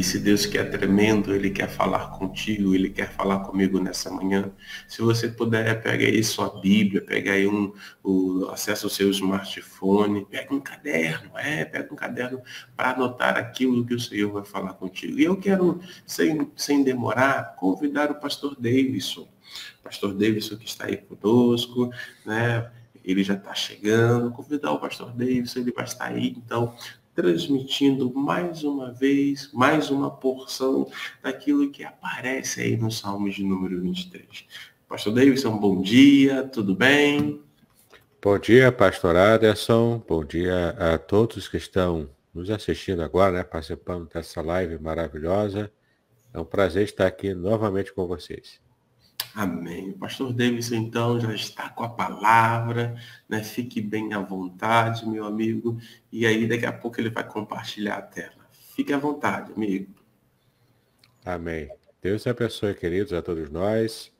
Esse Deus que é tremendo, Ele quer falar contigo, Ele quer falar comigo nessa manhã. Se você puder, pega aí sua Bíblia, pega aí um, o, acessa o seu smartphone, pega um caderno, é, pega um caderno para anotar aquilo que o Senhor vai falar contigo. E eu quero, sem, sem demorar, convidar o pastor Davidson. Pastor Davidson que está aí conosco, né? ele já está chegando, convidar o pastor Davidson, ele vai estar aí, então transmitindo mais uma vez, mais uma porção daquilo que aparece aí no Salmo de número 23. Pastor Davidson, bom dia, tudo bem? Bom dia, pastor Aderson, bom dia a todos que estão nos assistindo agora, né, participando dessa live maravilhosa. É um prazer estar aqui novamente com vocês. Amém. O pastor Davidson, então, já está com a palavra, né? Fique bem à vontade, meu amigo. E aí, daqui a pouco, ele vai compartilhar a tela. Fique à vontade, amigo. Amém. Deus abençoe, queridos, a todos nós.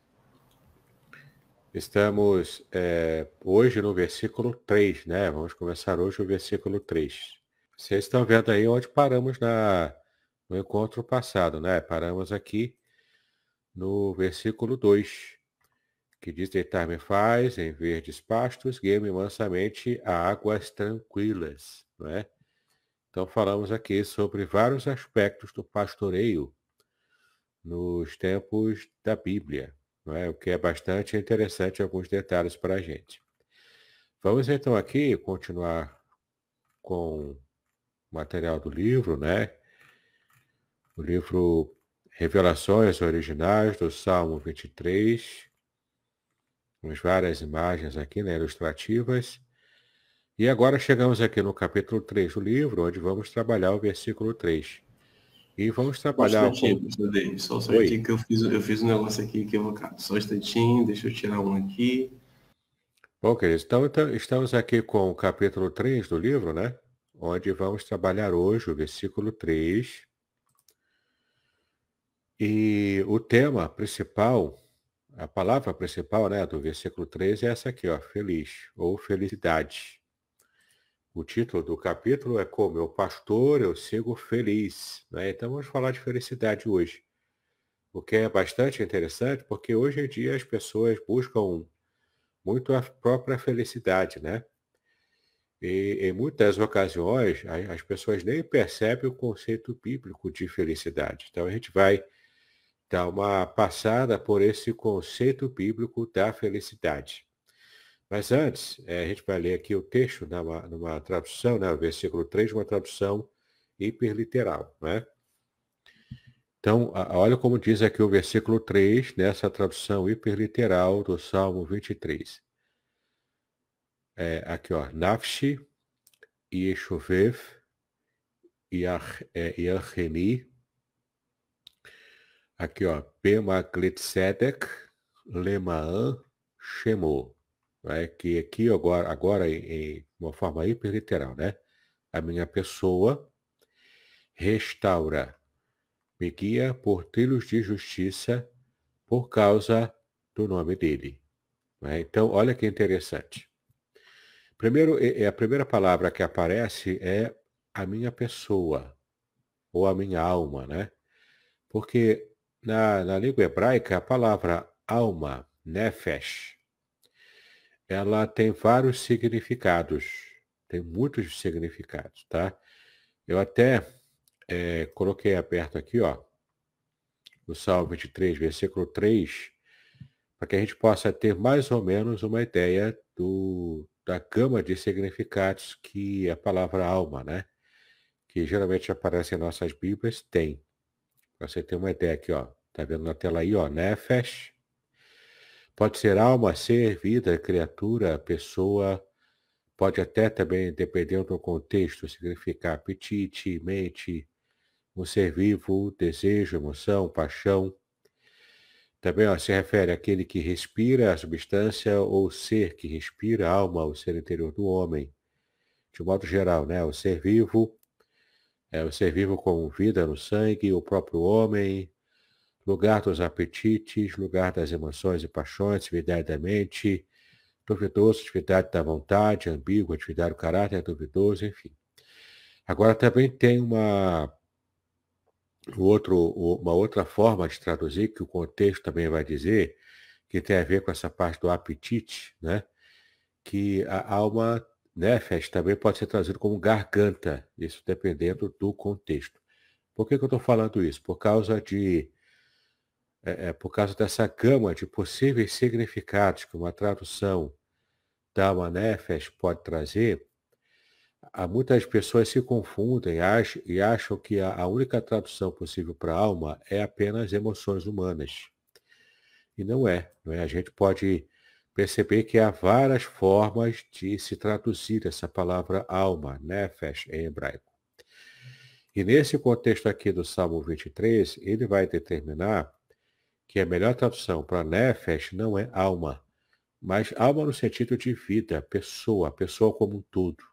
Estamos é, hoje no versículo 3, né? Vamos começar hoje o versículo 3. Vocês estão vendo aí onde paramos na, no encontro passado, né? Paramos aqui no versículo 2, que diz: Deitar-me faz em verdes pastos, guia-me mansamente a águas tranquilas. Não é? Então, falamos aqui sobre vários aspectos do pastoreio nos tempos da Bíblia, não é? o que é bastante interessante, alguns detalhes para a gente. Vamos então aqui continuar com o material do livro, né? O livro Revelações originais do Salmo 23. Temos várias imagens aqui, né, ilustrativas. E agora chegamos aqui no capítulo 3 do livro, onde vamos trabalhar o versículo 3. E vamos trabalhar... Só um instantinho, com... só um instantinho que eu fiz, eu fiz um negócio aqui equivocado. Só um instantinho, deixa eu tirar um aqui. Bom, queridos, então, então estamos aqui com o capítulo 3 do livro, né? Onde vamos trabalhar hoje o versículo 3 e o tema principal, a palavra principal né, do versículo 13 é essa aqui, ó, feliz ou felicidade. O título do capítulo é Como eu pastor, eu sigo feliz. Né? Então vamos falar de felicidade hoje. O que é bastante interessante, porque hoje em dia as pessoas buscam muito a própria felicidade, né? E em muitas ocasiões as pessoas nem percebem o conceito bíblico de felicidade. Então a gente vai dar uma passada por esse conceito bíblico da felicidade. Mas antes, é, a gente vai ler aqui o texto numa, numa tradução, né, o versículo 3, uma tradução hiperliteral. Né? Então, a, olha como diz aqui o versículo 3, nessa tradução hiperliteral do Salmo 23. É, aqui, ó, Nafshi, Yeshuvev, Yarcheni, Aqui, ó. Pemaglitsedek Lemaan Shemor. Né? Que aqui agora, agora em, uma forma hiperliteral, né? A minha pessoa restaura, me guia por trilhos de justiça por causa do nome dele. Né? Então, olha que interessante. Primeiro, a primeira palavra que aparece é a minha pessoa, ou a minha alma, né? Porque na, na língua hebraica, a palavra alma, nefesh, ela tem vários significados, tem muitos significados, tá? Eu até é, coloquei aberto aqui, ó, no Salmo 23, versículo 3, para que a gente possa ter mais ou menos uma ideia do, da gama de significados que a palavra alma, né? Que geralmente aparece em nossas Bíblias, tem. Para você ter uma ideia aqui, ó. Tá vendo na tela aí, ó? Nefesh. Pode ser alma, ser, vida, criatura, pessoa. Pode até também, dependendo do contexto, significar apetite, mente, um ser vivo, desejo, emoção, paixão. Também ó, se refere àquele que respira a substância ou ser que respira a alma, o ser interior do homem. De modo geral, né? O ser vivo é o ser vivo com vida no sangue, o próprio homem, lugar dos apetites, lugar das emoções e paixões, atividade da mente, duvidoso, atividade da vontade, ambíguo, atividade do caráter, duvidoso, enfim. Agora também tem uma outro, uma outra forma de traduzir, que o contexto também vai dizer, que tem a ver com essa parte do apetite, né? que a alma nefes também pode ser traduzido como garganta, isso dependendo do contexto. Por que, que eu estou falando isso? Por causa de é, é, por causa dessa gama de possíveis significados que uma tradução da alma nefes pode trazer, há muitas pessoas se confundem e acham que a, a única tradução possível para alma é apenas emoções humanas. E não é, não é. A gente pode perceber que há várias formas de se traduzir essa palavra alma, nefesh, em hebraico. E nesse contexto aqui do Salmo 23, ele vai determinar que a melhor tradução para nefesh não é alma, mas alma no sentido de vida, pessoa, pessoa como um todo.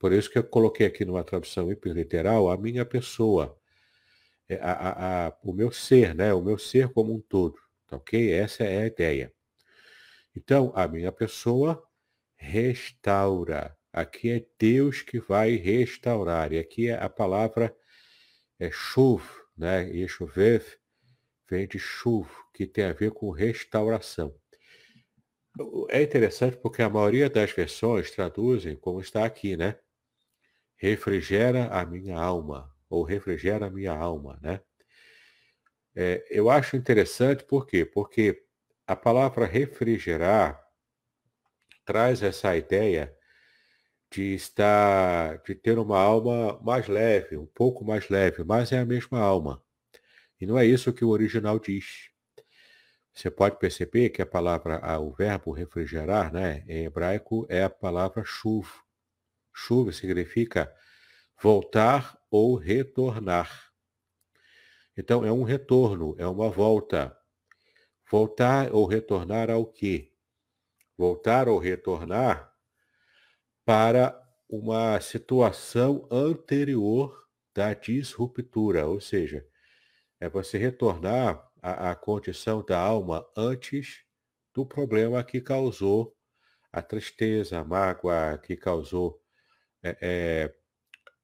Por isso que eu coloquei aqui numa tradução hiperliteral a minha pessoa, é, a, a, a, o meu ser, né? o meu ser como um todo. Tá ok? Essa é a ideia. Então, a minha pessoa restaura. Aqui é Deus que vai restaurar. E aqui é a palavra é chuv, né? E chover vem de chuv, que tem a ver com restauração. É interessante porque a maioria das versões traduzem como está aqui, né? refrigera a minha alma, ou refrigera a minha alma, né? É, eu acho interessante, por quê? Porque a palavra refrigerar traz essa ideia de estar, de ter uma alma mais leve, um pouco mais leve, mas é a mesma alma. E não é isso que o original diz. Você pode perceber que a palavra, o verbo refrigerar, né, em hebraico, é a palavra chuva. Chuva significa voltar ou retornar. Então, é um retorno, é uma volta. Voltar ou retornar ao quê? Voltar ou retornar para uma situação anterior da disruptura, ou seja, é você retornar à, à condição da alma antes do problema que causou a tristeza, a mágoa, que causou é, é,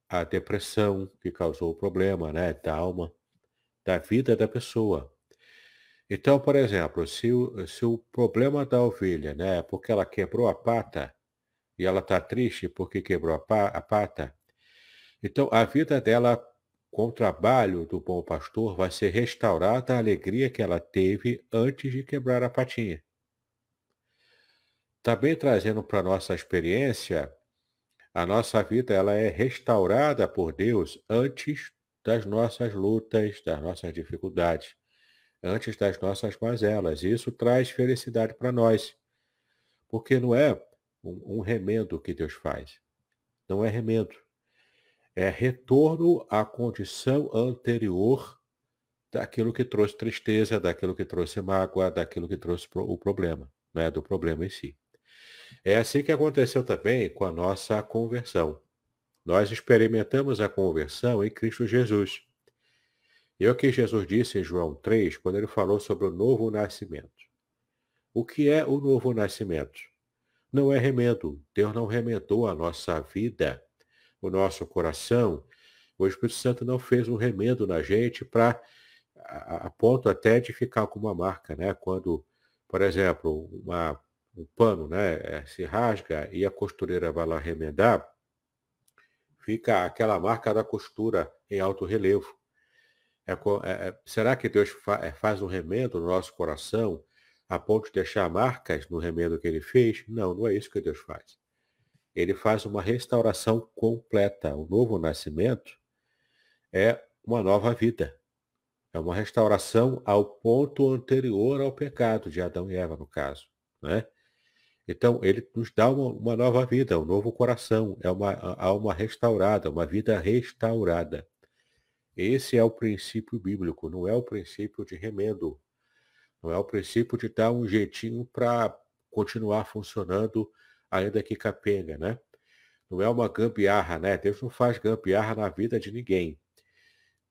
a depressão que causou o problema, né, da alma, da vida da pessoa. Então, por exemplo, se o, se o problema da ovelha, né, é porque ela quebrou a pata, e ela está triste porque quebrou a, pa, a pata, então a vida dela, com o trabalho do bom pastor, vai ser restaurada a alegria que ela teve antes de quebrar a patinha. Também trazendo para nossa experiência a nossa vida ela é restaurada por Deus antes das nossas lutas, das nossas dificuldades, antes das nossas mazelas. Isso traz felicidade para nós. Porque não é um, um remendo que Deus faz. Não é remendo. É retorno à condição anterior daquilo que trouxe tristeza, daquilo que trouxe mágoa, daquilo que trouxe o problema, né? do problema em si. É assim que aconteceu também com a nossa conversão. Nós experimentamos a conversão em Cristo Jesus. E é o que Jesus disse em João 3, quando ele falou sobre o novo nascimento. O que é o novo nascimento? Não é remendo. Deus não remendou a nossa vida, o nosso coração. O Espírito Santo não fez um remendo na gente para a, a ponto até de ficar com uma marca, né? Quando, por exemplo, uma um pano né, é, se rasga e a costureira vai lá remendar, fica aquela marca da costura em alto relevo. É, é, é, será que Deus fa, é, faz um remendo no nosso coração a ponto de deixar marcas no remendo que ele fez? Não, não é isso que Deus faz. Ele faz uma restauração completa. O novo nascimento é uma nova vida. É uma restauração ao ponto anterior ao pecado de Adão e Eva, no caso. Né? Então, ele nos dá uma, uma nova vida, um novo coração, é uma alma restaurada, uma vida restaurada. Esse é o princípio bíblico, não é o princípio de remendo. Não é o princípio de dar um jeitinho para continuar funcionando ainda que capenga, né? Não é uma gambiarra, né? Deus não faz gambiarra na vida de ninguém.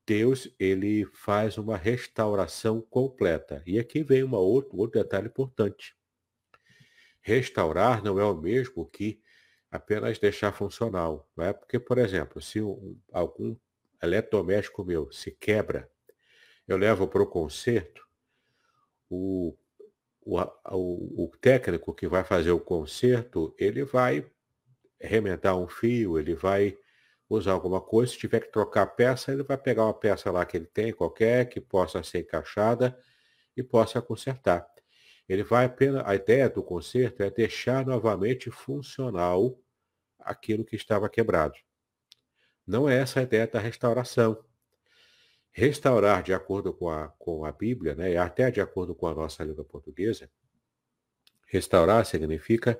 Deus, ele faz uma restauração completa. E aqui vem uma outro, outro detalhe importante. Restaurar não é o mesmo que apenas deixar funcional. Não é? Porque, por exemplo, se um, algum eletrodoméstico meu se quebra, eu levo para o conserto, o, o, o técnico que vai fazer o conserto, ele vai remendar um fio, ele vai usar alguma coisa, se tiver que trocar peça, ele vai pegar uma peça lá que ele tem, qualquer, que possa ser encaixada e possa consertar. Ele vai apenas, a ideia do conserto é deixar novamente funcional aquilo que estava quebrado. Não é essa a ideia da restauração. Restaurar, de acordo com a, com a Bíblia, né, e até de acordo com a nossa língua portuguesa, restaurar significa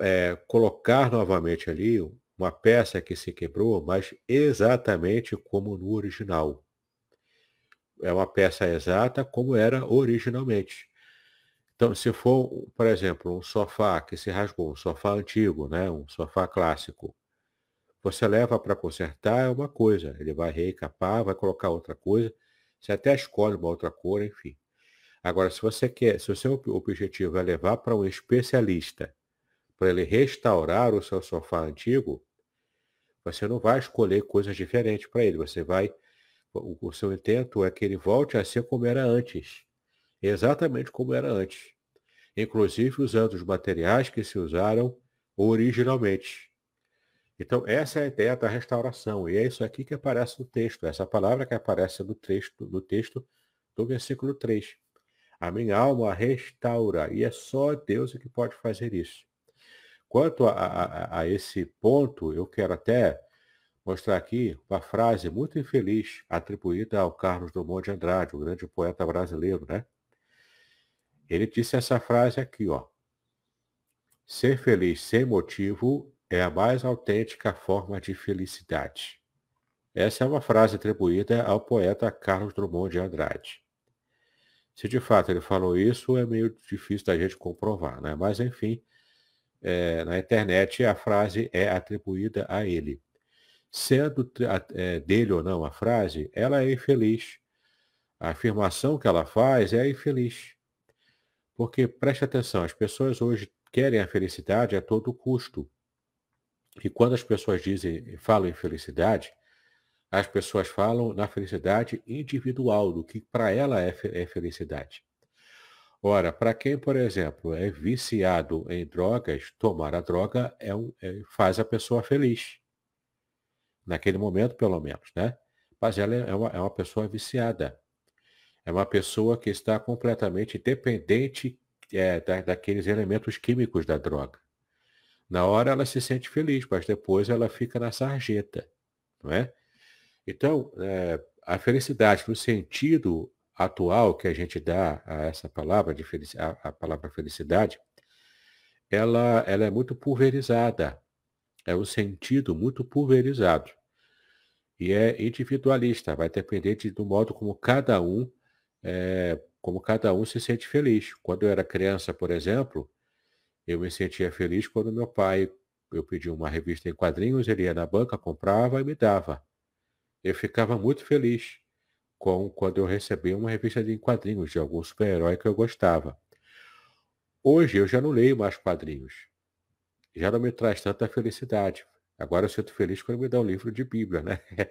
é, colocar novamente ali uma peça que se quebrou, mas exatamente como no original. É uma peça exata como era originalmente. Então, se for, por exemplo, um sofá que se rasgou, um sofá antigo, né, um sofá clássico, você leva para consertar é uma coisa, ele vai reicapar, vai colocar outra coisa, você até escolhe uma outra cor, enfim. Agora, se você quer, se o seu objetivo é levar para um especialista, para ele restaurar o seu sofá antigo, você não vai escolher coisas diferentes para ele, você vai, o, o seu intento é que ele volte a ser como era antes exatamente como era antes, inclusive usando os materiais que se usaram originalmente. Então, essa é a ideia da restauração, e é isso aqui que aparece no texto, essa palavra que aparece no texto, no texto do versículo 3. A minha alma restaura, e é só Deus que pode fazer isso. Quanto a, a, a esse ponto, eu quero até mostrar aqui uma frase muito infeliz atribuída ao Carlos Drummond de Andrade, o grande poeta brasileiro, né? Ele disse essa frase aqui, ó. Ser feliz sem motivo é a mais autêntica forma de felicidade. Essa é uma frase atribuída ao poeta Carlos Drummond de Andrade. Se de fato ele falou isso, é meio difícil da gente comprovar, né? Mas enfim, é, na internet a frase é atribuída a ele. Sendo é, dele ou não a frase, ela é infeliz. A afirmação que ela faz é infeliz. Porque, preste atenção, as pessoas hoje querem a felicidade a todo custo. E quando as pessoas dizem, falam em felicidade, as pessoas falam na felicidade individual, do que para ela é, é felicidade. Ora, para quem, por exemplo, é viciado em drogas, tomar a droga é um, é, faz a pessoa feliz. Naquele momento, pelo menos, né? Mas ela é uma, é uma pessoa viciada. É uma pessoa que está completamente dependente é, da, daqueles elementos químicos da droga. Na hora ela se sente feliz, mas depois ela fica na sarjeta, não é? Então, é, a felicidade no sentido atual que a gente dá a essa palavra de felicidade, a, a palavra felicidade, ela, ela é muito pulverizada. É um sentido muito pulverizado. E é individualista, vai depender de, do modo como cada um é, como cada um se sente feliz. Quando eu era criança, por exemplo, eu me sentia feliz quando meu pai, eu pedi uma revista em quadrinhos, ele ia na banca, comprava e me dava. Eu ficava muito feliz com quando eu recebia uma revista de quadrinhos de algum super-herói que eu gostava. Hoje eu já não leio mais quadrinhos. Já não me traz tanta felicidade. Agora eu sinto feliz quando me dá um livro de Bíblia, né?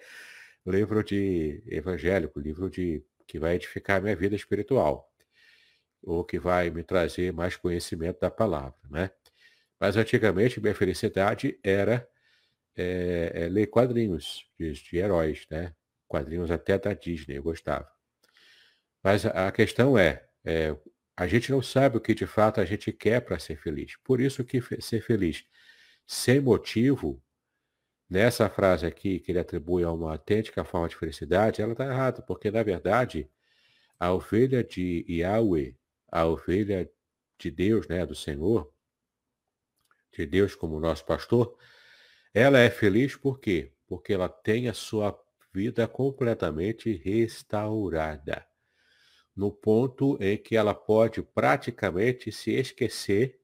livro de evangélico, livro de que vai edificar a minha vida espiritual. Ou que vai me trazer mais conhecimento da palavra, né? Mas antigamente minha felicidade era é, é, ler quadrinhos de, de, heróis, né? Quadrinhos até da Disney, eu gostava. Mas a, a questão é, é, a gente não sabe o que de fato a gente quer para ser feliz. Por isso que ser feliz sem motivo, nessa frase aqui que ele atribui a uma autêntica forma de felicidade, ela está errada, porque na verdade a ovelha de Yahweh, a ovelha de Deus, né, do Senhor, de Deus como nosso pastor, ela é feliz por quê? Porque ela tem a sua vida completamente restaurada. No ponto em que ela pode praticamente se esquecer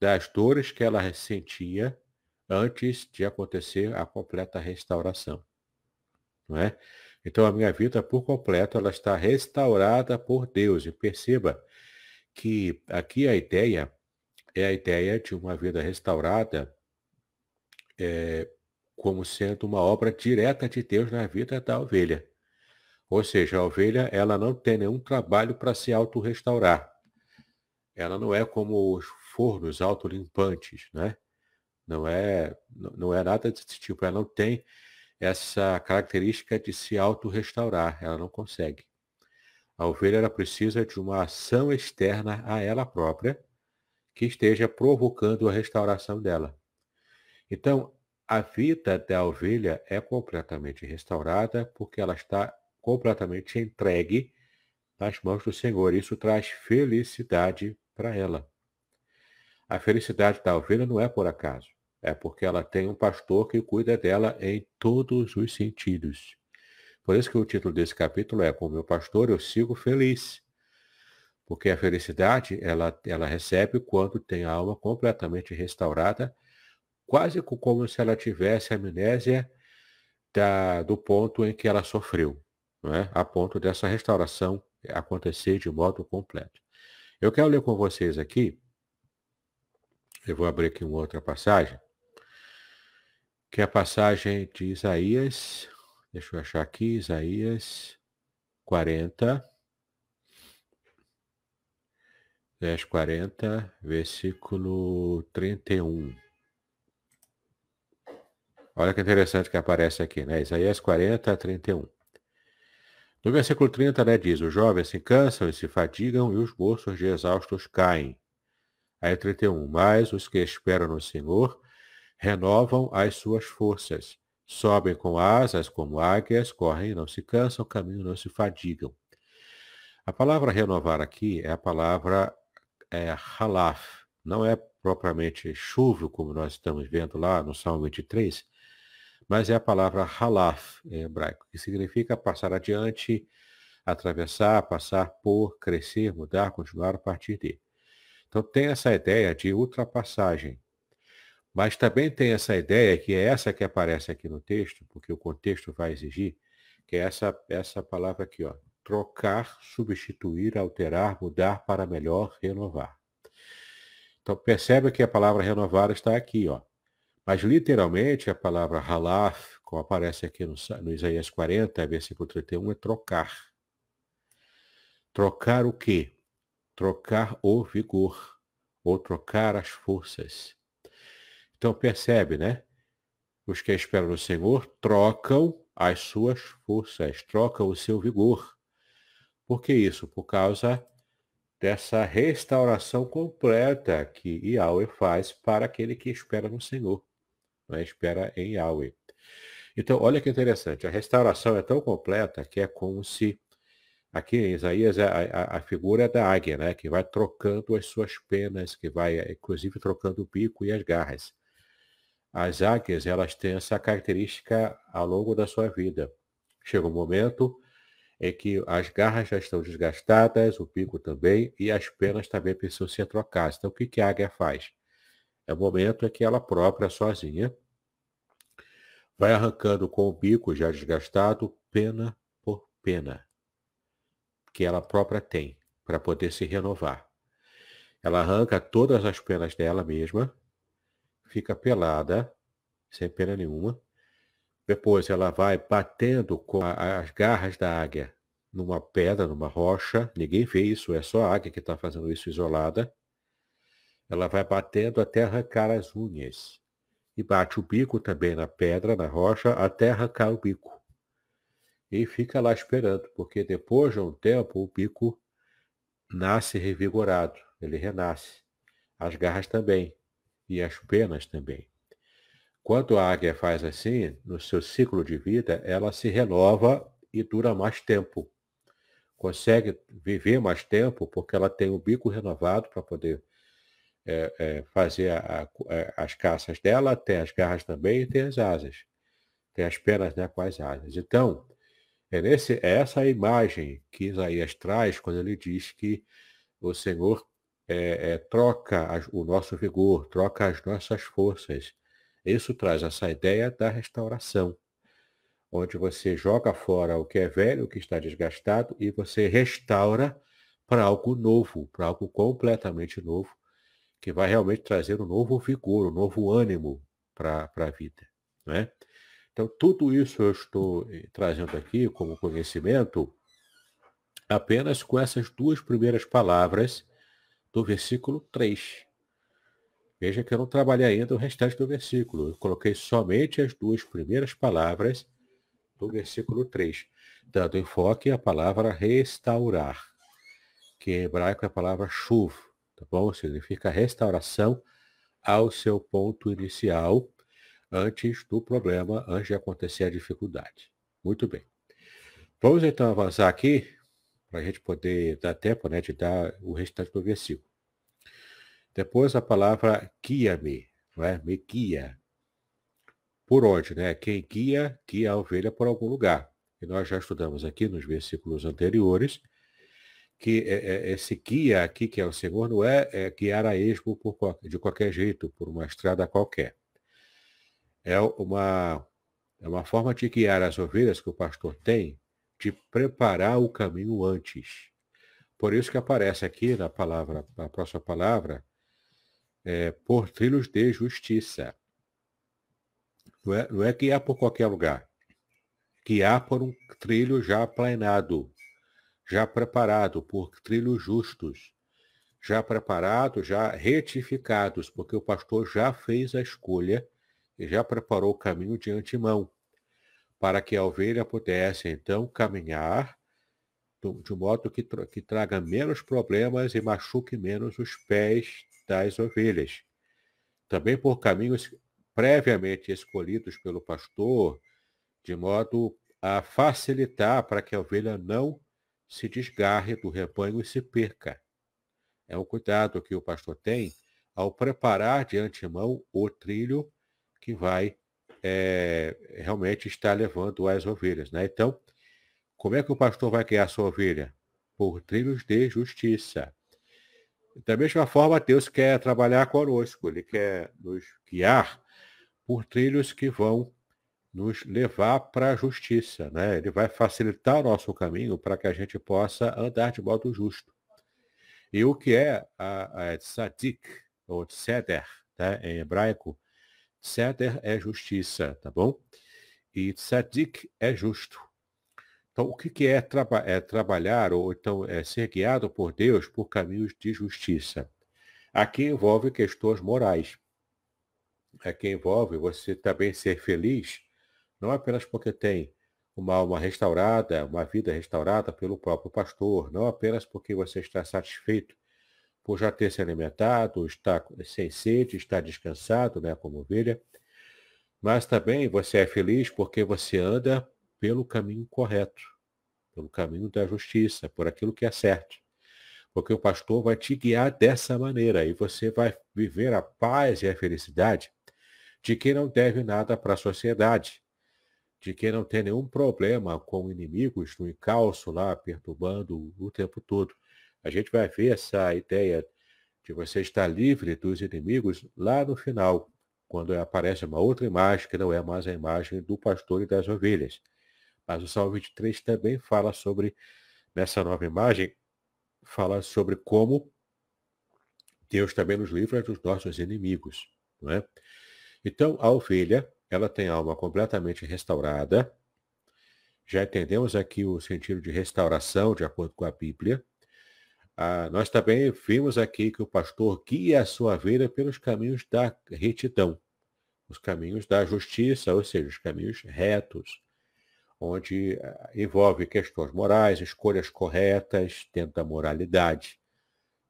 das dores que ela sentia antes de acontecer a completa restauração. Não é? Então a minha vida por completo ela está restaurada por Deus. E perceba que aqui a ideia é a ideia de uma vida restaurada é, como sendo uma obra direta de Deus na vida da ovelha. Ou seja, a ovelha ela não tem nenhum trabalho para se autorrestaurar. Ela não é como os fornos autolimpantes, né? Não é, não é nada desse tipo. Ela não tem essa característica de se autorrestaurar. Ela não consegue. A ovelha ela precisa de uma ação externa a ela própria que esteja provocando a restauração dela. Então, a vida da ovelha é completamente restaurada porque ela está completamente entregue nas mãos do Senhor. Isso traz felicidade para ela. A felicidade da ovelha não é por acaso, é porque ela tem um pastor que cuida dela em todos os sentidos. Por isso que o título desse capítulo é Com meu pastor eu sigo feliz. Porque a felicidade, ela, ela recebe quando tem a alma completamente restaurada, quase como se ela tivesse amnésia da, do ponto em que ela sofreu, é? a ponto dessa restauração acontecer de modo completo. Eu quero ler com vocês aqui, eu vou abrir aqui uma outra passagem, que é a passagem de Isaías, deixa eu achar aqui, Isaías 40, verso 40, versículo 31. Olha que interessante que aparece aqui, né? Isaías 40, 31. No versículo 30, né, diz, os jovens se cansam e se fadigam e os moços de exaustos caem. Aí 31, mas os que esperam no Senhor renovam as suas forças. Sobem com asas como águias, correm não se cansam, caminham não se fadigam. A palavra renovar aqui é a palavra é halaf, não é propriamente chuva, como nós estamos vendo lá no Salmo 23, mas é a palavra halaf em hebraico, que significa passar adiante, atravessar, passar por, crescer, mudar, continuar a partir de. Então tem essa ideia de ultrapassagem. Mas também tem essa ideia, que é essa que aparece aqui no texto, porque o contexto vai exigir, que é essa, essa palavra aqui, ó, trocar, substituir, alterar, mudar para melhor, renovar. Então percebe que a palavra renovar está aqui, ó. Mas literalmente a palavra halaf, como aparece aqui no, no Isaías 40, versículo 31, é trocar. Trocar o quê? Trocar o vigor, ou trocar as forças. Então percebe, né? Os que esperam no Senhor trocam as suas forças, trocam o seu vigor. Por que isso? Por causa dessa restauração completa que Yahweh faz para aquele que espera no Senhor, é? espera em Yahweh. Então, olha que interessante, a restauração é tão completa que é como se, aqui em Isaías, a, a, a figura é da águia, né, que vai trocando as suas penas, que vai, inclusive, trocando o bico e as garras. As águias, elas têm essa característica ao longo da sua vida. Chega um momento é que as garras já estão desgastadas, o pico também, e as penas também precisam ser trocadas. Então, o que, que a águia faz? É o momento em que ela própria, sozinha, vai arrancando com o bico já desgastado, pena por pena, que ela própria tem, para poder se renovar. Ela arranca todas as penas dela mesma, fica pelada, sem pena nenhuma, depois ela vai batendo com a, as garras da águia numa pedra, numa rocha, ninguém vê isso, é só a águia que está fazendo isso isolada. Ela vai batendo até arrancar as unhas. E bate o bico também na pedra, na rocha, até arrancar o bico. E fica lá esperando, porque depois de um tempo o bico nasce revigorado, ele renasce. As garras também, e as penas também. Quando a águia faz assim, no seu ciclo de vida, ela se renova e dura mais tempo. Consegue viver mais tempo porque ela tem o bico renovado para poder é, é, fazer a, a, as caças dela, tem as garras também e tem as asas. Tem as penas né, com as asas. Então, é, nesse, é essa imagem que Isaías traz quando ele diz que o Senhor é, é, troca as, o nosso vigor, troca as nossas forças. Isso traz essa ideia da restauração, onde você joga fora o que é velho, o que está desgastado, e você restaura para algo novo, para algo completamente novo, que vai realmente trazer um novo vigor, um novo ânimo para a vida. Não é? Então, tudo isso eu estou eh, trazendo aqui como conhecimento apenas com essas duas primeiras palavras do versículo 3. Veja que eu não trabalhei ainda o restante do versículo. Eu coloquei somente as duas primeiras palavras do versículo 3, dando enfoque à palavra restaurar, que em hebraico é a palavra chuv, tá bom? Significa restauração ao seu ponto inicial, antes do problema, antes de acontecer a dificuldade. Muito bem. Vamos então avançar aqui, para a gente poder dar tempo né, de dar o restante do versículo. Depois a palavra guia-me, não é? Me guia. Por onde, né? Quem guia, guia a ovelha por algum lugar. E nós já estudamos aqui nos versículos anteriores que é, é, esse guia aqui, que é o Senhor, não é, é guiar a esmo por, de qualquer jeito, por uma estrada qualquer. É uma, é uma forma de guiar as ovelhas que o pastor tem, de preparar o caminho antes. Por isso que aparece aqui na palavra, na próxima palavra, é, por trilhos de justiça. Não é, não é guiar por qualquer lugar. Guiar por um trilho já planado, já preparado, por trilhos justos, já preparados, já retificados, porque o pastor já fez a escolha e já preparou o caminho de antemão, para que a ovelha pudesse então caminhar de modo que, que traga menos problemas e machuque menos os pés das ovelhas. Também por caminhos previamente escolhidos pelo pastor, de modo a facilitar para que a ovelha não se desgarre do rebanho e se perca. É um cuidado que o pastor tem ao preparar de antemão o trilho que vai é, realmente estar levando as ovelhas. Né? Então, como é que o pastor vai criar sua ovelha? Por trilhos de justiça. Da mesma forma, Deus quer trabalhar conosco, Ele quer nos guiar por trilhos que vão nos levar para a justiça. Né? Ele vai facilitar o nosso caminho para que a gente possa andar de modo justo. E o que é a, a tzadik, ou tzeder, tá? em hebraico, tzeder é justiça, tá bom? E tzadik é justo. Então, o que é, traba é trabalhar ou então é ser guiado por Deus por caminhos de justiça? Aqui envolve questões morais. Aqui envolve você também ser feliz, não apenas porque tem uma alma restaurada, uma vida restaurada pelo próprio pastor, não apenas porque você está satisfeito por já ter se alimentado, está sem sede, está descansado, né, como ovelha, mas também você é feliz porque você anda pelo caminho correto, pelo caminho da justiça, por aquilo que é certo. Porque o pastor vai te guiar dessa maneira e você vai viver a paz e a felicidade de quem não deve nada para a sociedade, de quem não tem nenhum problema com inimigos no encalço lá, perturbando o tempo todo. A gente vai ver essa ideia de você estar livre dos inimigos lá no final, quando aparece uma outra imagem que não é mais a imagem do pastor e das ovelhas. Mas o Salmo 23 também fala sobre, nessa nova imagem, fala sobre como Deus também nos livra dos nossos inimigos. Não é? Então, a ovelha, ela tem a alma completamente restaurada, já entendemos aqui o sentido de restauração, de acordo com a Bíblia. Ah, nós também vimos aqui que o pastor guia a sua vida pelos caminhos da retidão, os caminhos da justiça, ou seja, os caminhos retos, onde ah, envolve questões morais, escolhas corretas dentro da moralidade.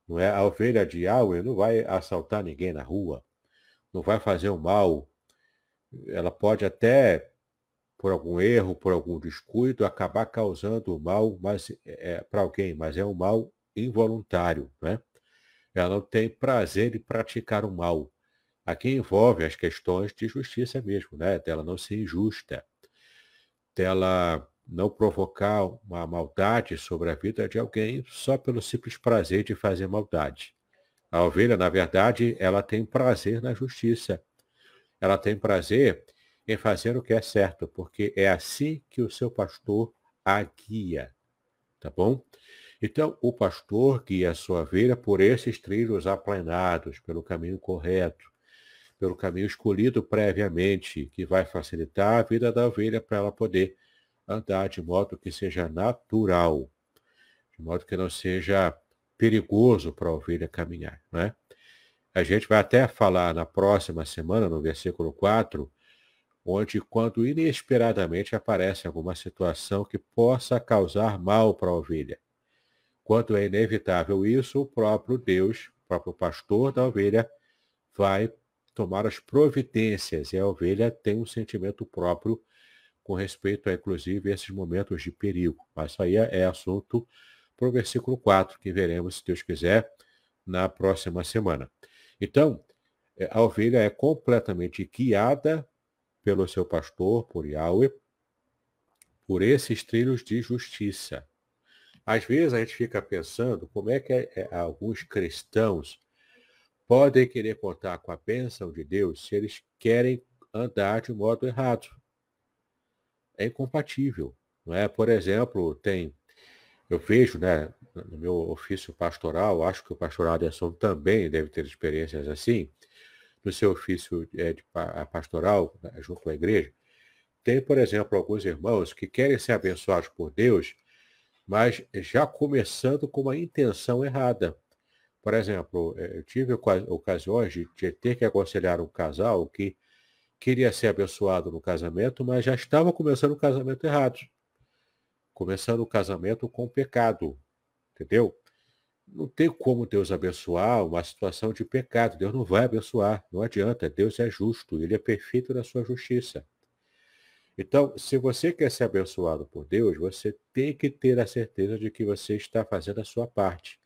Não é? A ovelha de Yahweh não vai assaltar ninguém na rua, não vai fazer o mal. Ela pode até, por algum erro, por algum descuido, acabar causando o mal mas, é, é para alguém, mas é um mal involuntário. Né? Ela não tem prazer em praticar o mal. Aqui envolve as questões de justiça mesmo, né? dela não ser injusta, dela não provocar uma maldade sobre a vida de alguém só pelo simples prazer de fazer maldade. A ovelha, na verdade, ela tem prazer na justiça. Ela tem prazer em fazer o que é certo, porque é assim que o seu pastor a guia. Tá bom? Então, o pastor guia a sua ovelha por esses trilhos aplanados, pelo caminho correto, pelo caminho escolhido previamente, que vai facilitar a vida da ovelha para ela poder andar de modo que seja natural, de modo que não seja perigoso para a ovelha caminhar. Né? A gente vai até falar na próxima semana, no versículo 4, onde quando inesperadamente aparece alguma situação que possa causar mal para a ovelha. Quando é inevitável isso, o próprio Deus, o próprio pastor da ovelha, vai tomar as providências e a ovelha tem um sentimento próprio com respeito a, inclusive, esses momentos de perigo. Mas isso aí é, é assunto para o versículo 4, que veremos, se Deus quiser, na próxima semana. Então, é, a ovelha é completamente guiada pelo seu pastor, por Yahweh, por esses trilhos de justiça. Às vezes a gente fica pensando como é que é, é, alguns cristãos podem querer contar com a bênção de Deus se eles querem andar de modo errado é incompatível. Não é? Por exemplo, tem, eu vejo né, no meu ofício pastoral, acho que o pastor Aderson também deve ter experiências assim, no seu ofício é, de pastoral, né, junto à igreja, tem, por exemplo, alguns irmãos que querem ser abençoados por Deus, mas já começando com uma intenção errada. Por exemplo, é, eu tive ocasiões de ter que aconselhar um casal que queria ser abençoado no casamento, mas já estava começando o casamento errado. Começando o casamento com pecado. Entendeu? Não tem como Deus abençoar uma situação de pecado. Deus não vai abençoar. Não adianta. Deus é justo. Ele é perfeito na sua justiça. Então, se você quer ser abençoado por Deus, você tem que ter a certeza de que você está fazendo a sua parte,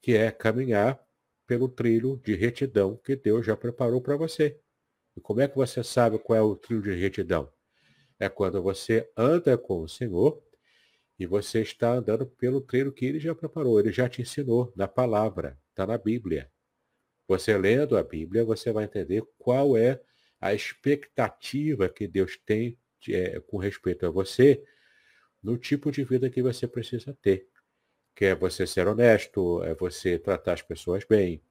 que é caminhar pelo trilho de retidão que Deus já preparou para você. E como é que você sabe qual é o trilho de retidão? É quando você anda com o Senhor e você está andando pelo trilho que ele já preparou, ele já te ensinou na palavra, está na Bíblia. Você lendo a Bíblia, você vai entender qual é a expectativa que Deus tem é, com respeito a você no tipo de vida que você precisa ter. Que é você ser honesto, é você tratar as pessoas bem,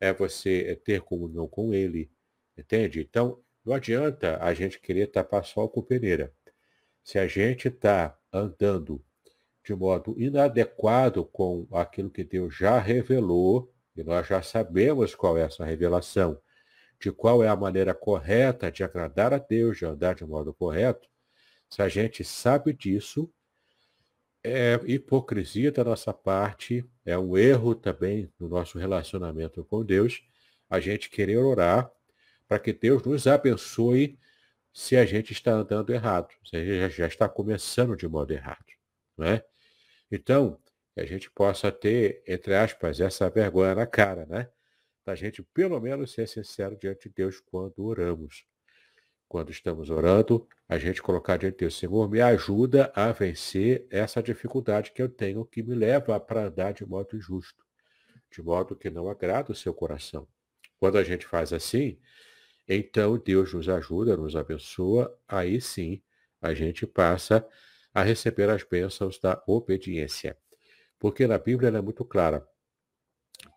é você ter comunhão com Ele, Entende? Então, não adianta a gente querer tapar sol com peneira. Se a gente está andando de modo inadequado com aquilo que Deus já revelou, e nós já sabemos qual é essa revelação, de qual é a maneira correta de agradar a Deus, de andar de modo correto, se a gente sabe disso, é hipocrisia da nossa parte, é um erro também no nosso relacionamento com Deus, a gente querer orar para que Deus nos abençoe se a gente está andando errado, se a gente já está começando de modo errado. Não é? Então, que a gente possa ter, entre aspas, essa vergonha na cara, né? Da gente, pelo menos, ser sincero diante de Deus quando oramos. Quando estamos orando, a gente colocar diante de Deus, Senhor, me ajuda a vencer essa dificuldade que eu tenho, que me leva para andar de modo justo, de modo que não agrada o seu coração. Quando a gente faz assim, então Deus nos ajuda, nos abençoa, aí sim a gente passa a receber as bênçãos da obediência. Porque na Bíblia ela é muito clara.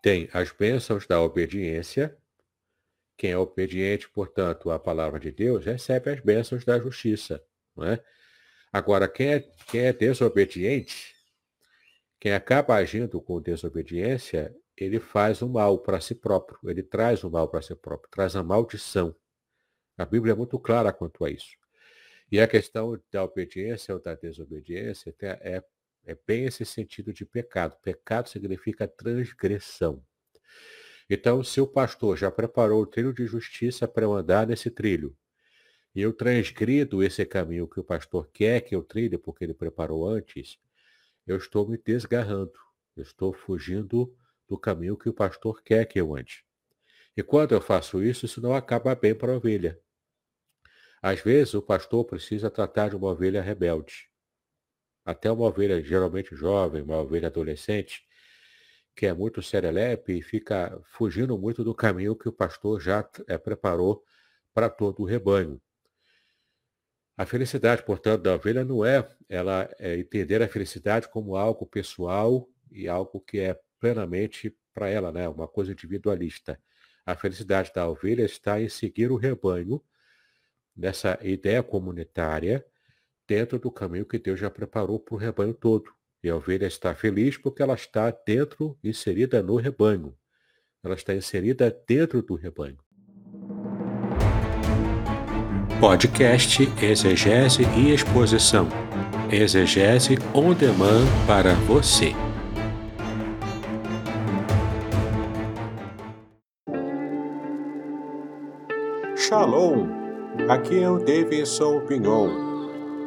Tem as bênçãos da obediência. Quem é obediente, portanto, à palavra de Deus, recebe as bênçãos da justiça. Não é? Agora, quem é, quem é desobediente, quem acaba agindo com desobediência, ele faz o mal para si próprio, ele traz o mal para si próprio, traz a maldição. A Bíblia é muito clara quanto a isso. E a questão da obediência ou da desobediência é, é bem esse sentido de pecado. Pecado significa transgressão. Então, se o pastor já preparou o trilho de justiça para eu andar nesse trilho, e eu transgrido esse caminho que o pastor quer que eu trilhe, porque ele preparou antes, eu estou me desgarrando, eu estou fugindo do caminho que o pastor quer que eu ande. E quando eu faço isso, isso não acaba bem para a ovelha. Às vezes, o pastor precisa tratar de uma ovelha rebelde. Até uma ovelha geralmente jovem, uma ovelha adolescente, que é muito serelepe e fica fugindo muito do caminho que o pastor já é, preparou para todo o rebanho. A felicidade, portanto, da ovelha não é ela é entender a felicidade como algo pessoal e algo que é plenamente para ela, né? uma coisa individualista. A felicidade da ovelha está em seguir o rebanho, nessa ideia comunitária, dentro do caminho que Deus já preparou para o rebanho todo. E a ovelha está feliz porque ela está dentro, inserida no rebanho. Ela está inserida dentro do rebanho. Podcast Exegese e Exposição. Exegese on demand para você. Shalom! Aqui é o Davidson Pignon.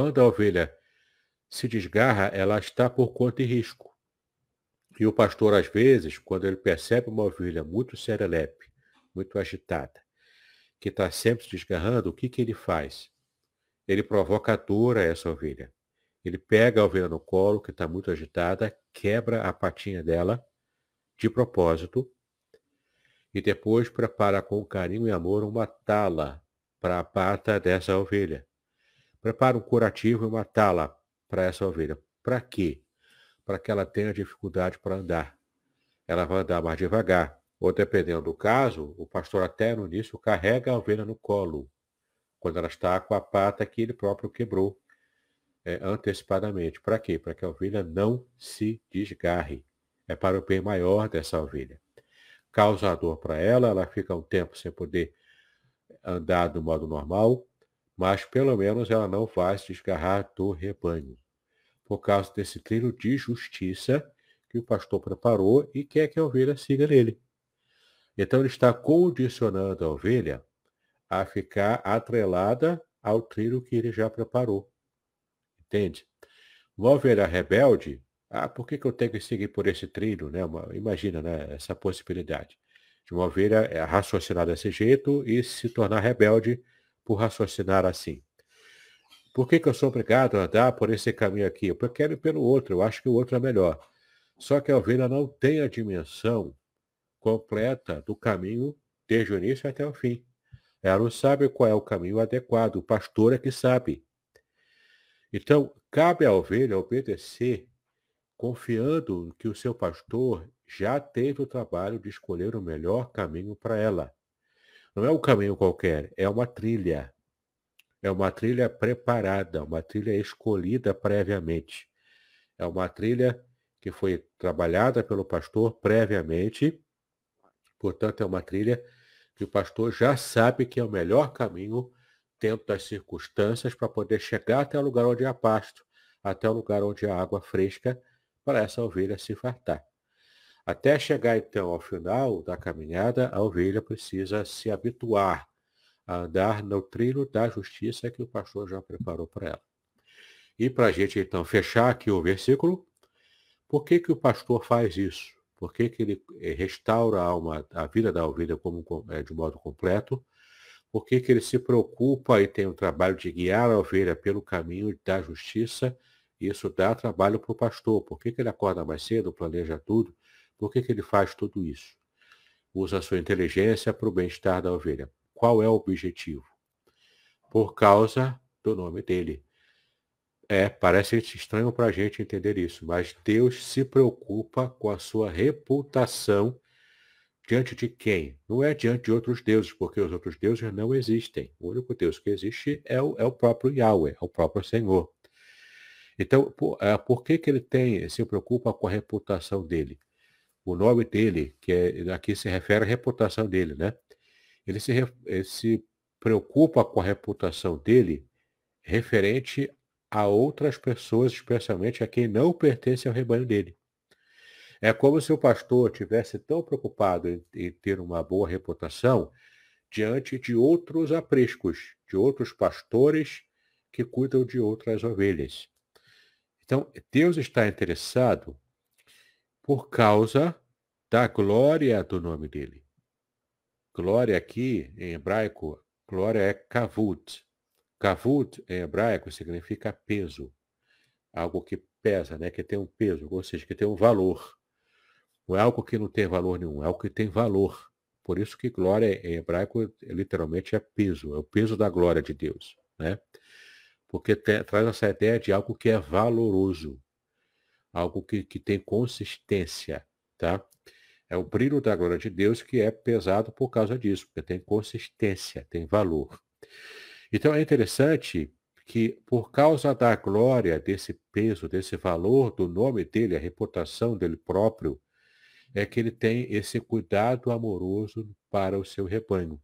Quando a ovelha se desgarra, ela está por conta e risco. E o pastor, às vezes, quando ele percebe uma ovelha muito serelepe, muito agitada, que está sempre se desgarrando, o que, que ele faz? Ele provoca dor a essa ovelha. Ele pega a ovelha no colo, que está muito agitada, quebra a patinha dela, de propósito, e depois prepara com carinho e amor uma tala para a pata dessa ovelha. Prepara um curativo e uma tala para essa ovelha. Para quê? Para que ela tenha dificuldade para andar. Ela vai andar mais devagar. Ou dependendo do caso, o pastor até no início carrega a ovelha no colo, quando ela está com a pata que ele próprio quebrou é, antecipadamente. Para quê? Para que a ovelha não se desgarre. É para o bem maior dessa ovelha. Causa dor para ela, ela fica um tempo sem poder andar do modo normal, mas pelo menos ela não vai se desgarrar do rebanho, por causa desse trilho de justiça que o pastor preparou e quer que a ovelha siga nele. Então ele está condicionando a ovelha a ficar atrelada ao trilho que ele já preparou. Entende? Uma ovelha rebelde, ah, por que, que eu tenho que seguir por esse trilho? Né? Uma, imagina né, essa possibilidade de uma ovelha é, raciocinar desse jeito e se tornar rebelde por raciocinar assim. Por que, que eu sou obrigado a andar por esse caminho aqui? Eu quero ir pelo outro, eu acho que o outro é melhor. Só que a ovelha não tem a dimensão completa do caminho desde o início até o fim. Ela não sabe qual é o caminho adequado, o pastor é que sabe. Então, cabe à ovelha obedecer, confiando que o seu pastor já teve o trabalho de escolher o melhor caminho para ela. Não é um caminho qualquer, é uma trilha. É uma trilha preparada, uma trilha escolhida previamente. É uma trilha que foi trabalhada pelo pastor previamente. Portanto, é uma trilha que o pastor já sabe que é o melhor caminho dentro das circunstâncias para poder chegar até o lugar onde há pasto, até o lugar onde há água fresca, para essa ovelha se fartar. Até chegar então ao final da caminhada, a ovelha precisa se habituar a andar no trilho da justiça que o pastor já preparou para ela. E para a gente então fechar aqui o versículo, por que, que o pastor faz isso? Por que, que ele eh, restaura a, alma, a vida da ovelha como, eh, de modo completo? Por que, que ele se preocupa e tem o trabalho de guiar a ovelha pelo caminho da justiça? Isso dá trabalho para o pastor. Por que, que ele acorda mais cedo, planeja tudo? Por que, que ele faz tudo isso? Usa a sua inteligência para o bem-estar da ovelha. Qual é o objetivo? Por causa do nome dele. É, parece estranho para a gente entender isso, mas Deus se preocupa com a sua reputação diante de quem? Não é diante de outros deuses, porque os outros deuses não existem. O único Deus que existe é o, é o próprio Yahweh, é o próprio Senhor. Então, por, é, por que, que ele tem, se preocupa com a reputação dele? O nome dele, que é, aqui se refere à reputação dele, né? Ele se, ele se preocupa com a reputação dele referente a outras pessoas, especialmente a quem não pertence ao rebanho dele. É como se o pastor tivesse tão preocupado em, em ter uma boa reputação diante de outros apriscos, de outros pastores que cuidam de outras ovelhas. Então, Deus está interessado por causa da glória do nome dele. Glória aqui, em hebraico, glória é kavut. Kavut, em hebraico, significa peso. Algo que pesa, né? que tem um peso, ou seja, que tem um valor. Não é algo que não tem valor nenhum, é algo que tem valor. Por isso que glória em hebraico literalmente é peso, é o peso da glória de Deus. Né? Porque te, traz essa ideia de algo que é valoroso, algo que, que tem consistência. Tá? É o brilho da glória de Deus que é pesado por causa disso, porque tem consistência, tem valor. Então é interessante que, por causa da glória, desse peso, desse valor do nome dele, a reputação dele próprio, é que ele tem esse cuidado amoroso para o seu rebanho,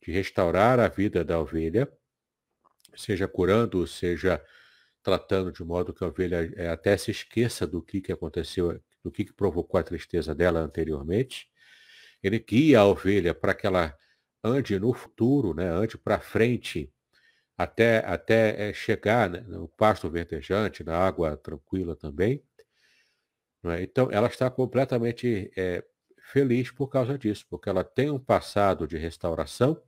de restaurar a vida da ovelha, seja curando, seja tratando de modo que a ovelha eh, até se esqueça do que, que aconteceu, do que, que provocou a tristeza dela anteriormente. Ele guia a ovelha para que ela ande no futuro, né, ande para frente, até, até é, chegar né, no pasto verdejante, na água tranquila também. É? Então, ela está completamente é, feliz por causa disso, porque ela tem um passado de restauração,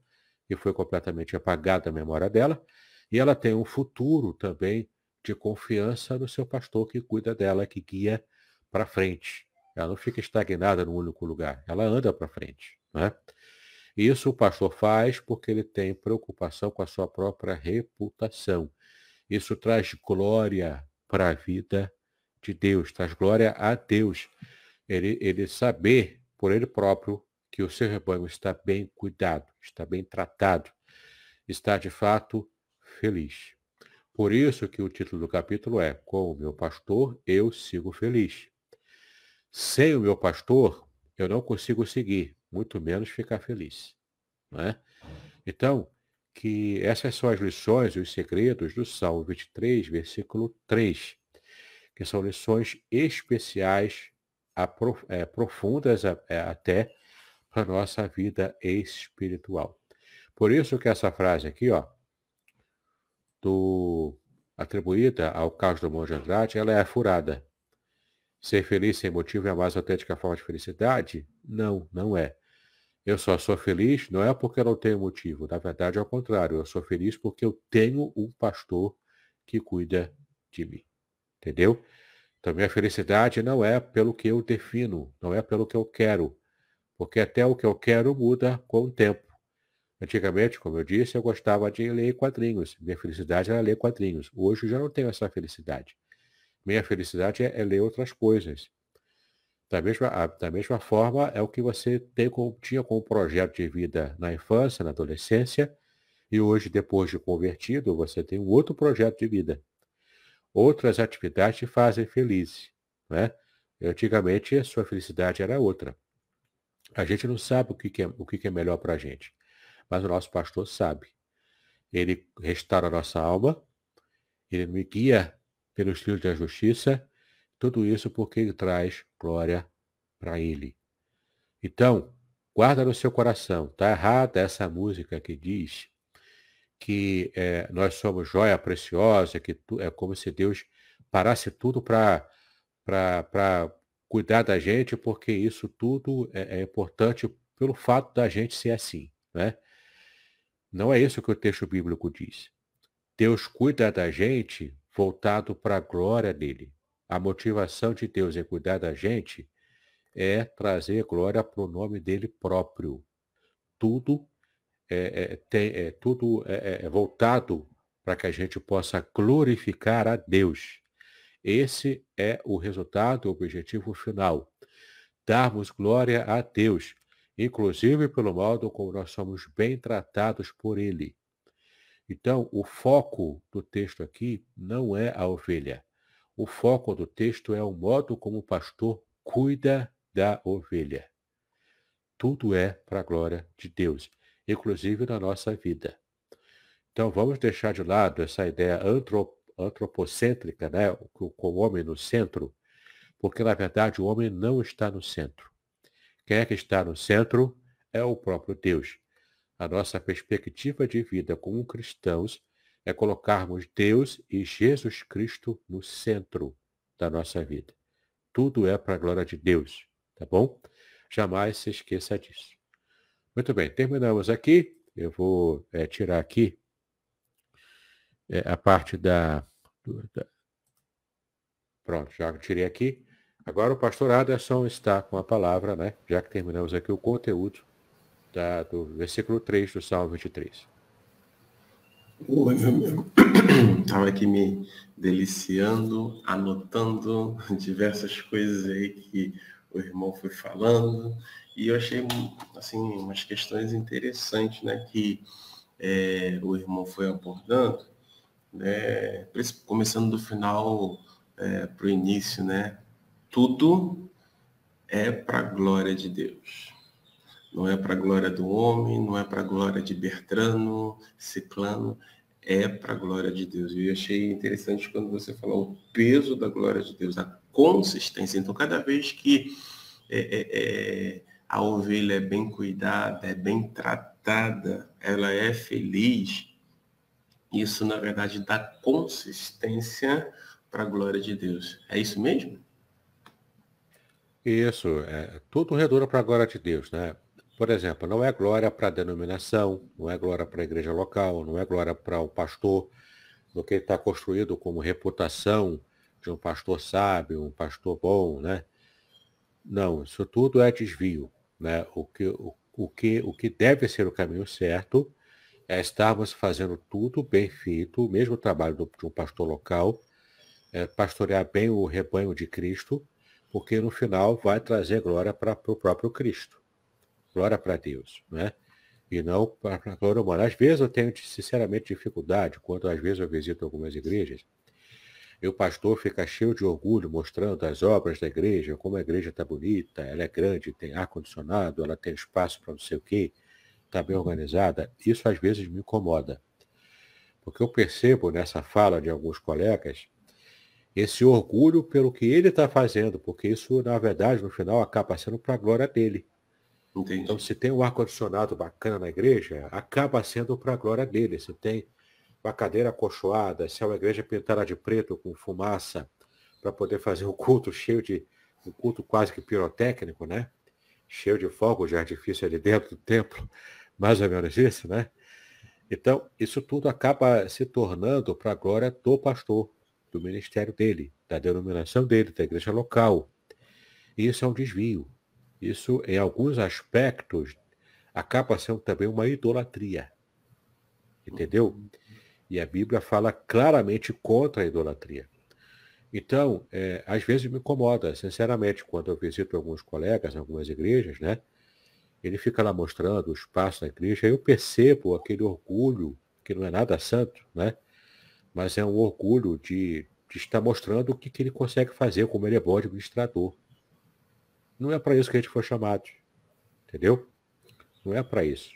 que foi completamente apagado a memória dela, e ela tem um futuro também de confiança no seu pastor que cuida dela, que guia para frente. Ela não fica estagnada num único lugar, ela anda para frente. Né? Isso o pastor faz porque ele tem preocupação com a sua própria reputação. Isso traz glória para a vida de Deus, traz glória a Deus. Ele, ele saber por ele próprio que o seu rebanho está bem cuidado, está bem tratado, está de fato feliz. Por isso que o título do capítulo é Com o meu pastor eu sigo feliz. Sem o meu pastor, eu não consigo seguir, muito menos ficar feliz. Não é? Então, que essas são as lições e os segredos do Salmo 23, versículo 3, que são lições especiais, é, profundas é, até para a nossa vida espiritual. Por isso que essa frase aqui, ó, do, atribuída ao caos do Monge Andrade, ela é furada. Ser feliz sem motivo é a mais autêntica forma de felicidade? Não, não é. Eu só sou feliz não é porque eu não tenho motivo. Na verdade, é ao contrário. Eu sou feliz porque eu tenho um pastor que cuida de mim. Entendeu? Então, minha felicidade não é pelo que eu defino, não é pelo que eu quero. Porque até o que eu quero muda com o tempo. Antigamente, como eu disse, eu gostava de ler quadrinhos. Minha felicidade era ler quadrinhos. Hoje eu já não tenho essa felicidade. Minha felicidade é, é ler outras coisas. Da mesma, da mesma forma, é o que você tem com, tinha como projeto de vida na infância, na adolescência, e hoje, depois de convertido, você tem um outro projeto de vida. Outras atividades te fazem feliz. Né? Antigamente, a sua felicidade era outra. A gente não sabe o que, que é, o que, que é melhor para a gente, mas o nosso pastor sabe. Ele restaura a nossa alma, ele me guia pelos trilhos da justiça, tudo isso porque ele traz glória para ele. Então, guarda no seu coração. Está errada essa música que diz que é, nós somos joia preciosa, que tu, é como se Deus parasse tudo para cuidar da gente, porque isso tudo é, é, importante pelo fato da gente ser assim. Né? Não é isso que o texto bíblico diz. Deus cuida da gente voltado para a glória dele. A motivação de Deus em cuidar da gente é trazer glória para o nome dele próprio. Tudo é, é, tem, é tudo é, é, é voltado para que a gente possa glorificar a Deus. Esse é o resultado, o objetivo final. Darmos glória a Deus, inclusive pelo modo como nós somos bem tratados por Ele. Então, o foco do texto aqui não é a ovelha. O foco do texto é o modo como o pastor cuida da ovelha. Tudo é para a glória de Deus, inclusive na nossa vida. Então, vamos deixar de lado essa ideia antropocêntrica, né, com o homem no centro, porque, na verdade, o homem não está no centro. Quem é que está no centro é o próprio Deus. A nossa perspectiva de vida como cristãos é colocarmos Deus e Jesus Cristo no centro da nossa vida. Tudo é para a glória de Deus, tá bom? Jamais se esqueça disso. Muito bem, terminamos aqui. Eu vou é, tirar aqui é, a parte da, da, Pronto, já tirei aqui. Agora o pastor Aderson está com a palavra, né? Já que terminamos aqui o conteúdo da, do versículo 3 do Salmo 23. Oi, meu amigo. Estava aqui me deliciando, anotando diversas coisas aí que o irmão foi falando, e eu achei assim umas questões interessantes, né, que é, o irmão foi abordando, né, começando do final é, para o início, né, tudo é para a glória de Deus. Não é para a glória do homem, não é para a glória de Bertrano, Ciclano, é para a glória de Deus. E eu achei interessante quando você falou o peso da glória de Deus, a consistência. Então, cada vez que é, é, é, a ovelha é bem cuidada, é bem tratada, ela é feliz, isso, na verdade, dá consistência para a glória de Deus. É isso mesmo? Isso, é tudo redunda para a glória de Deus, né? Por exemplo, não é glória para a denominação, não é glória para a igreja local, não é glória para o pastor, do que está construído como reputação de um pastor sábio, um pastor bom, né? Não, isso tudo é desvio, né? O que, o, o que, o que deve ser o caminho certo é estarmos fazendo tudo bem feito, o mesmo trabalho do, de um pastor local, é, pastorear bem o rebanho de Cristo, porque no final vai trazer glória para o próprio Cristo glória para Deus, né? E não para a glória humana. Às vezes eu tenho, sinceramente, dificuldade, quando às vezes eu visito algumas igrejas, e o pastor fica cheio de orgulho mostrando as obras da igreja, como a igreja está bonita, ela é grande, tem ar-condicionado, ela tem espaço para não sei o quê, está bem organizada. Isso às vezes me incomoda. Porque eu percebo nessa fala de alguns colegas esse orgulho pelo que ele está fazendo, porque isso, na verdade, no final, acaba sendo para a glória dele. Entendi. Então, se tem um ar-condicionado bacana na igreja, acaba sendo para a glória dele. Se tem uma cadeira acolchoada, se é uma igreja pintada de preto com fumaça, para poder fazer o culto cheio de. um culto quase que pirotécnico, né? Cheio de fogos de artifício ali dentro do templo, mais ou menos isso, né? Então, isso tudo acaba se tornando para a glória do pastor, do ministério dele, da denominação dele, da igreja local. Isso é um desvio. Isso, em alguns aspectos, acaba sendo também uma idolatria. Entendeu? E a Bíblia fala claramente contra a idolatria. Então, é, às vezes me incomoda, sinceramente, quando eu visito alguns colegas, algumas igrejas, né? Ele fica lá mostrando o espaço da igreja, eu percebo aquele orgulho, que não é nada santo, né? Mas é um orgulho de, de estar mostrando o que, que ele consegue fazer, como ele é bom administrador. Não é para isso que a gente foi chamado. Entendeu? Não é para isso.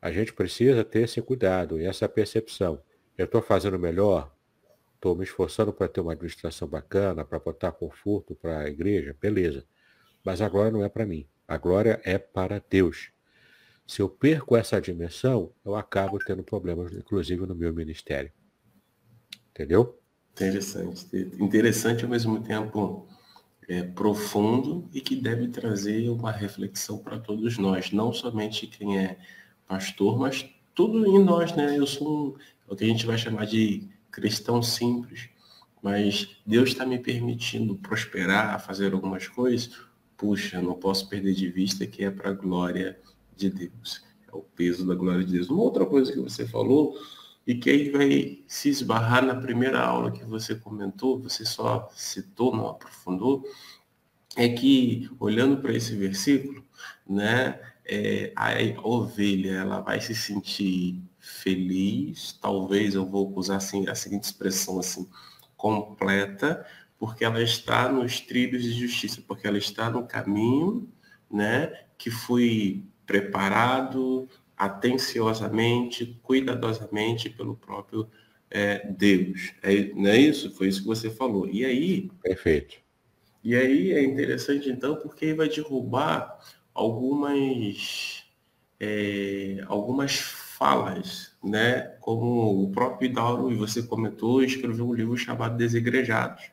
A gente precisa ter esse cuidado e essa percepção. Eu estou fazendo melhor, estou me esforçando para ter uma administração bacana, para botar conforto para a igreja, beleza. Mas a glória não é para mim. A glória é para Deus. Se eu perco essa dimensão, eu acabo tendo problemas, inclusive no meu ministério. Entendeu? Interessante. Interessante ao mesmo tempo é, profundo e que deve trazer uma reflexão para todos nós, não somente quem é pastor, mas tudo em nós, né? Eu sou um, é o que a gente vai chamar de cristão simples, mas Deus está me permitindo prosperar, fazer algumas coisas, puxa, não posso perder de vista que é para a glória de Deus. É o peso da glória de Deus. Uma outra coisa que você falou, e que aí vai se esbarrar na primeira aula que você comentou, você só citou, não aprofundou, é que, olhando para esse versículo, né, é, a ovelha ela vai se sentir feliz, talvez eu vou usar assim, a seguinte expressão assim, completa, porque ela está nos trilhos de justiça, porque ela está no caminho, né, que foi preparado atenciosamente, cuidadosamente pelo próprio é, Deus. É, não é isso? Foi isso que você falou. E aí. Perfeito. E aí é interessante então, porque vai derrubar algumas é, algumas falas, né? Como o próprio Dauro, e você comentou, escreveu um livro chamado Desigrejados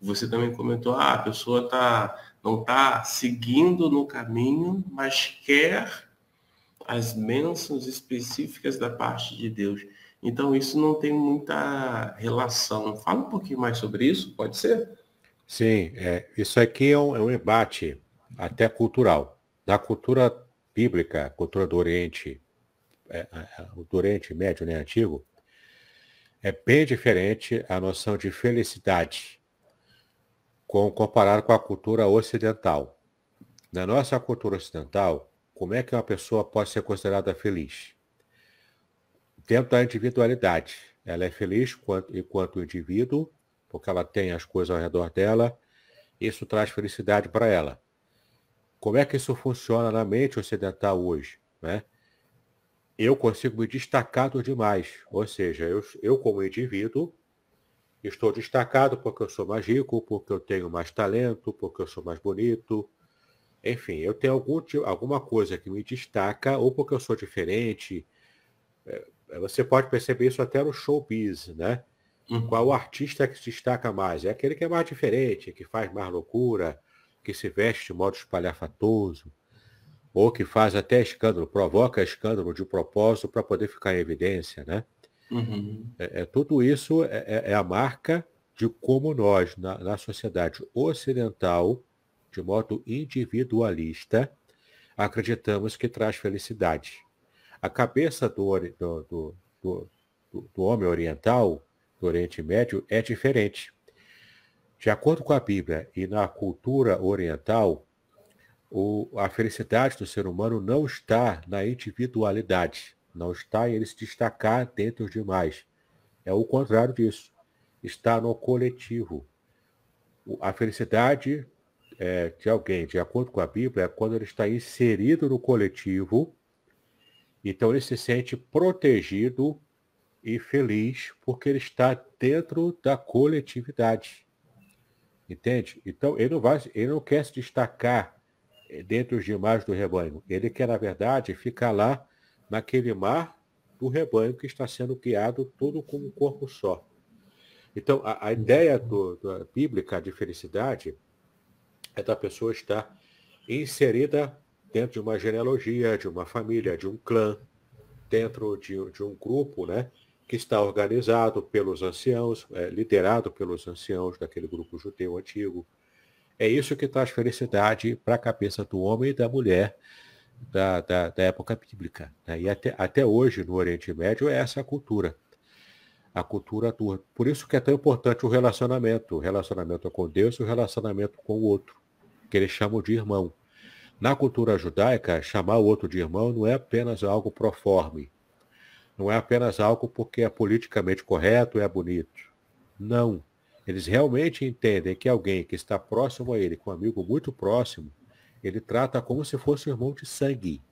você também comentou, ah, a pessoa tá, não está seguindo no caminho, mas quer as bênçãos específicas da parte de Deus. Então isso não tem muita relação. Fala um pouquinho mais sobre isso, pode ser? Sim, é, isso aqui é um, é um embate até cultural. Da cultura bíblica, cultura do Oriente, é, do Oriente Médio, né, antigo, é bem diferente a noção de felicidade com, comparado com a cultura ocidental. Na nossa cultura ocidental, como é que uma pessoa pode ser considerada feliz? Dentro da individualidade. Ela é feliz enquanto indivíduo, porque ela tem as coisas ao redor dela, isso traz felicidade para ela. Como é que isso funciona na mente ocidental hoje? Né? Eu consigo me destacar do demais, ou seja, eu, eu como indivíduo, Estou destacado porque eu sou mais rico, porque eu tenho mais talento, porque eu sou mais bonito. Enfim, eu tenho algum, alguma coisa que me destaca, ou porque eu sou diferente. É, você pode perceber isso até no showbiz, né? Uhum. Qual o artista que se destaca mais? É aquele que é mais diferente, que faz mais loucura, que se veste de modo espalhafatoso, ou que faz até escândalo, provoca escândalo de propósito para poder ficar em evidência, né? Uhum. É, é, tudo isso é, é, é, a marca de como nós, na, na, sociedade ocidental, de modo individualista, acreditamos que traz felicidade. A cabeça do, do, do, do homem oriental, do Oriente Médio, é diferente. De acordo com a Bíblia e na cultura oriental, o, a felicidade do ser humano não está na individualidade não está em ele se destacar dentre os demais. É o contrário disso. Está no coletivo. A felicidade é, de alguém, de acordo com a Bíblia, é quando ele está inserido no coletivo, então ele se sente protegido e feliz porque ele está dentro da coletividade. Entende? Então ele não vai, ele não quer se destacar eh, dentre os demais do rebanho. Ele quer, na verdade, ficar lá naquele mar do rebanho que está sendo guiado todo como um corpo só. Então, a, a ideia do, da bíblica de felicidade é da pessoa estar inserida dentro de uma genealogia, de uma família, de um clã, dentro de, de um grupo, né? que está organizado pelos anciãos, é, liderado pelos anciãos daquele grupo judeu antigo. É isso que traz felicidade para a cabeça do homem e da mulher da, da, da época bíblica. Né? E até, até hoje, no Oriente Médio, é essa a cultura. A cultura tua. Por isso que é tão importante o relacionamento. O relacionamento com Deus e o relacionamento com o outro, que eles chamam de irmão. Na cultura judaica, chamar o outro de irmão não é apenas algo proforme, não é apenas algo porque é politicamente correto, é bonito. Não. Eles realmente entendem que alguém que está próximo a ele, com um amigo muito próximo, ele trata como se fosse um irmão de sangue.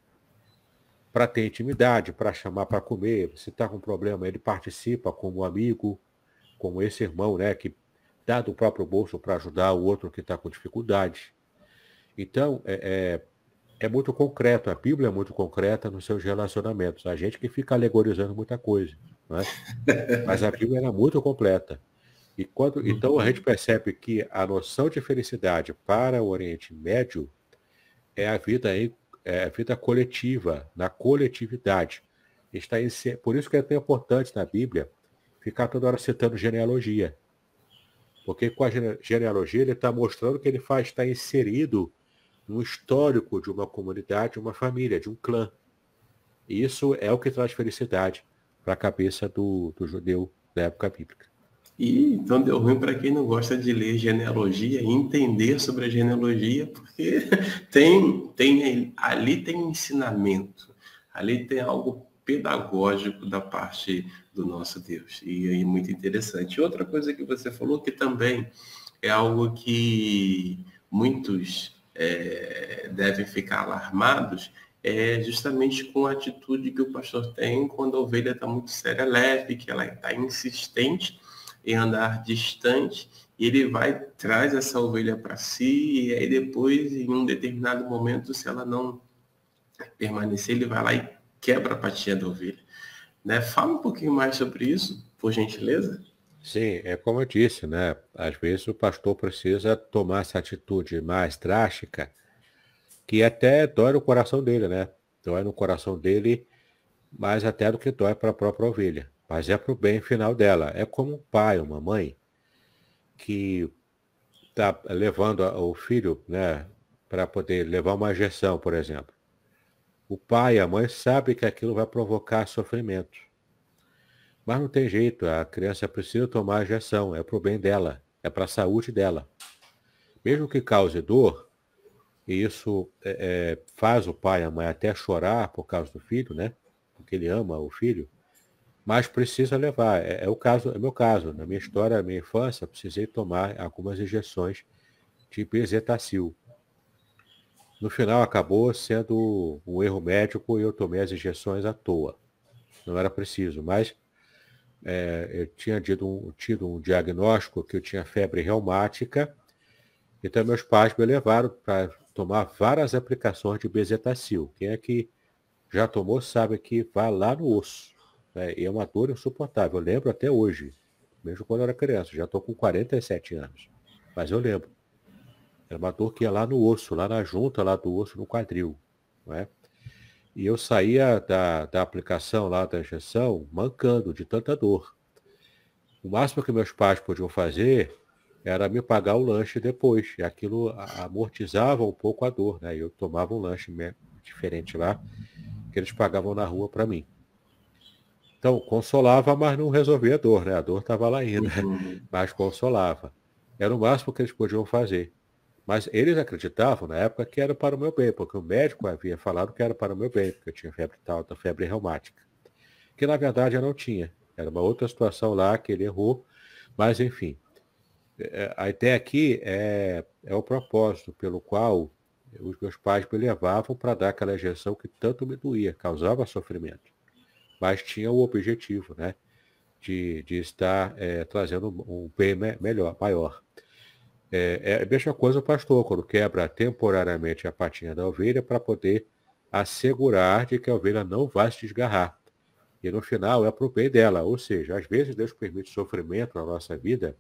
Para ter intimidade, para chamar para comer. Se está com problema, ele participa como amigo, como esse irmão, né, que dá do próprio bolso para ajudar o outro que está com dificuldade. Então, é, é é muito concreto, a Bíblia é muito concreta nos seus relacionamentos. A gente que fica alegorizando muita coisa. É? Mas a Bíblia era muito completa. E quando, então a gente percebe que a noção de felicidade para o Oriente Médio é a vida, em, é a vida coletiva, na coletividade. Está em, por isso que é tão importante na Bíblia ficar toda hora citando genealogia. Porque com a genealogia ele está mostrando que ele faz, está inserido no histórico de uma comunidade, de uma família, de um clã. Isso é o que traz felicidade para a cabeça do, do judeu da época bíblica. E então deu ruim para quem não gosta de ler genealogia e entender sobre a genealogia, porque tem, tem ali tem ensinamento, ali tem algo pedagógico da parte do nosso Deus. E aí muito interessante. Outra coisa que você falou que também é algo que muitos é, devem ficar alarmados é justamente com a atitude que o pastor tem quando a ovelha está muito séria, leve, que ela está insistente em andar distante, e ele vai, traz essa ovelha para si, e aí depois, em um determinado momento, se ela não permanecer, ele vai lá e quebra a patinha da ovelha. Né? Fala um pouquinho mais sobre isso, por gentileza. Sim, é como eu disse, né? Às vezes o pastor precisa tomar essa atitude mais drástica, que até dói no coração dele, né? Dói no coração dele, mais até do que dói para a própria ovelha. Mas é para o bem final dela. É como um pai, uma mãe, que está levando o filho, né? Para poder levar uma injeção, por exemplo. O pai e a mãe sabem que aquilo vai provocar sofrimento. Mas não tem jeito, a criança precisa tomar a injeção, é para o bem dela, é para a saúde dela. Mesmo que cause dor, e isso é, é, faz o pai e a mãe até chorar por causa do filho, né? Porque ele ama o filho, mas precisa levar. É, é o caso, é meu caso. Na minha história, na minha infância, precisei tomar algumas injeções de bezetacil. No final acabou sendo um erro médico e eu tomei as injeções à toa. Não era preciso, mas é, eu tinha tido um, tido um diagnóstico que eu tinha febre reumática, então meus pais me levaram para tomar várias aplicações de bezetacil. Quem é que já tomou sabe que vai lá no osso. Né? E é uma dor insuportável. Eu lembro até hoje, mesmo quando eu era criança. Já estou com 47 anos. Mas eu lembro. Era uma dor que ia lá no osso, lá na junta lá do osso, no quadril. Não é? E eu saía da, da aplicação lá da injeção mancando de tanta dor. O máximo que meus pais podiam fazer era me pagar o lanche depois. E aquilo amortizava um pouco a dor, né? Eu tomava um lanche diferente lá, que eles pagavam na rua para mim. Então, consolava, mas não resolvia a dor, né? A dor estava lá ainda, uhum. mas consolava. Era o máximo que eles podiam fazer. Mas eles acreditavam na época que era para o meu bem, porque o médico havia falado que era para o meu bem, porque eu tinha febre alta, febre reumática. Que na verdade eu não tinha. Era uma outra situação lá que ele errou, mas enfim. É, a ideia aqui é, é o propósito pelo qual os meus pais me levavam para dar aquela injeção que tanto me doía, causava sofrimento. Mas tinha o objetivo, né? De, de estar é, trazendo um bem melhor, maior. É, é a mesma coisa o pastor, quando quebra temporariamente a patinha da ovelha para poder assegurar de que a ovelha não vai se desgarrar. E no final é para o bem dela. Ou seja, às vezes Deus permite sofrimento na nossa vida,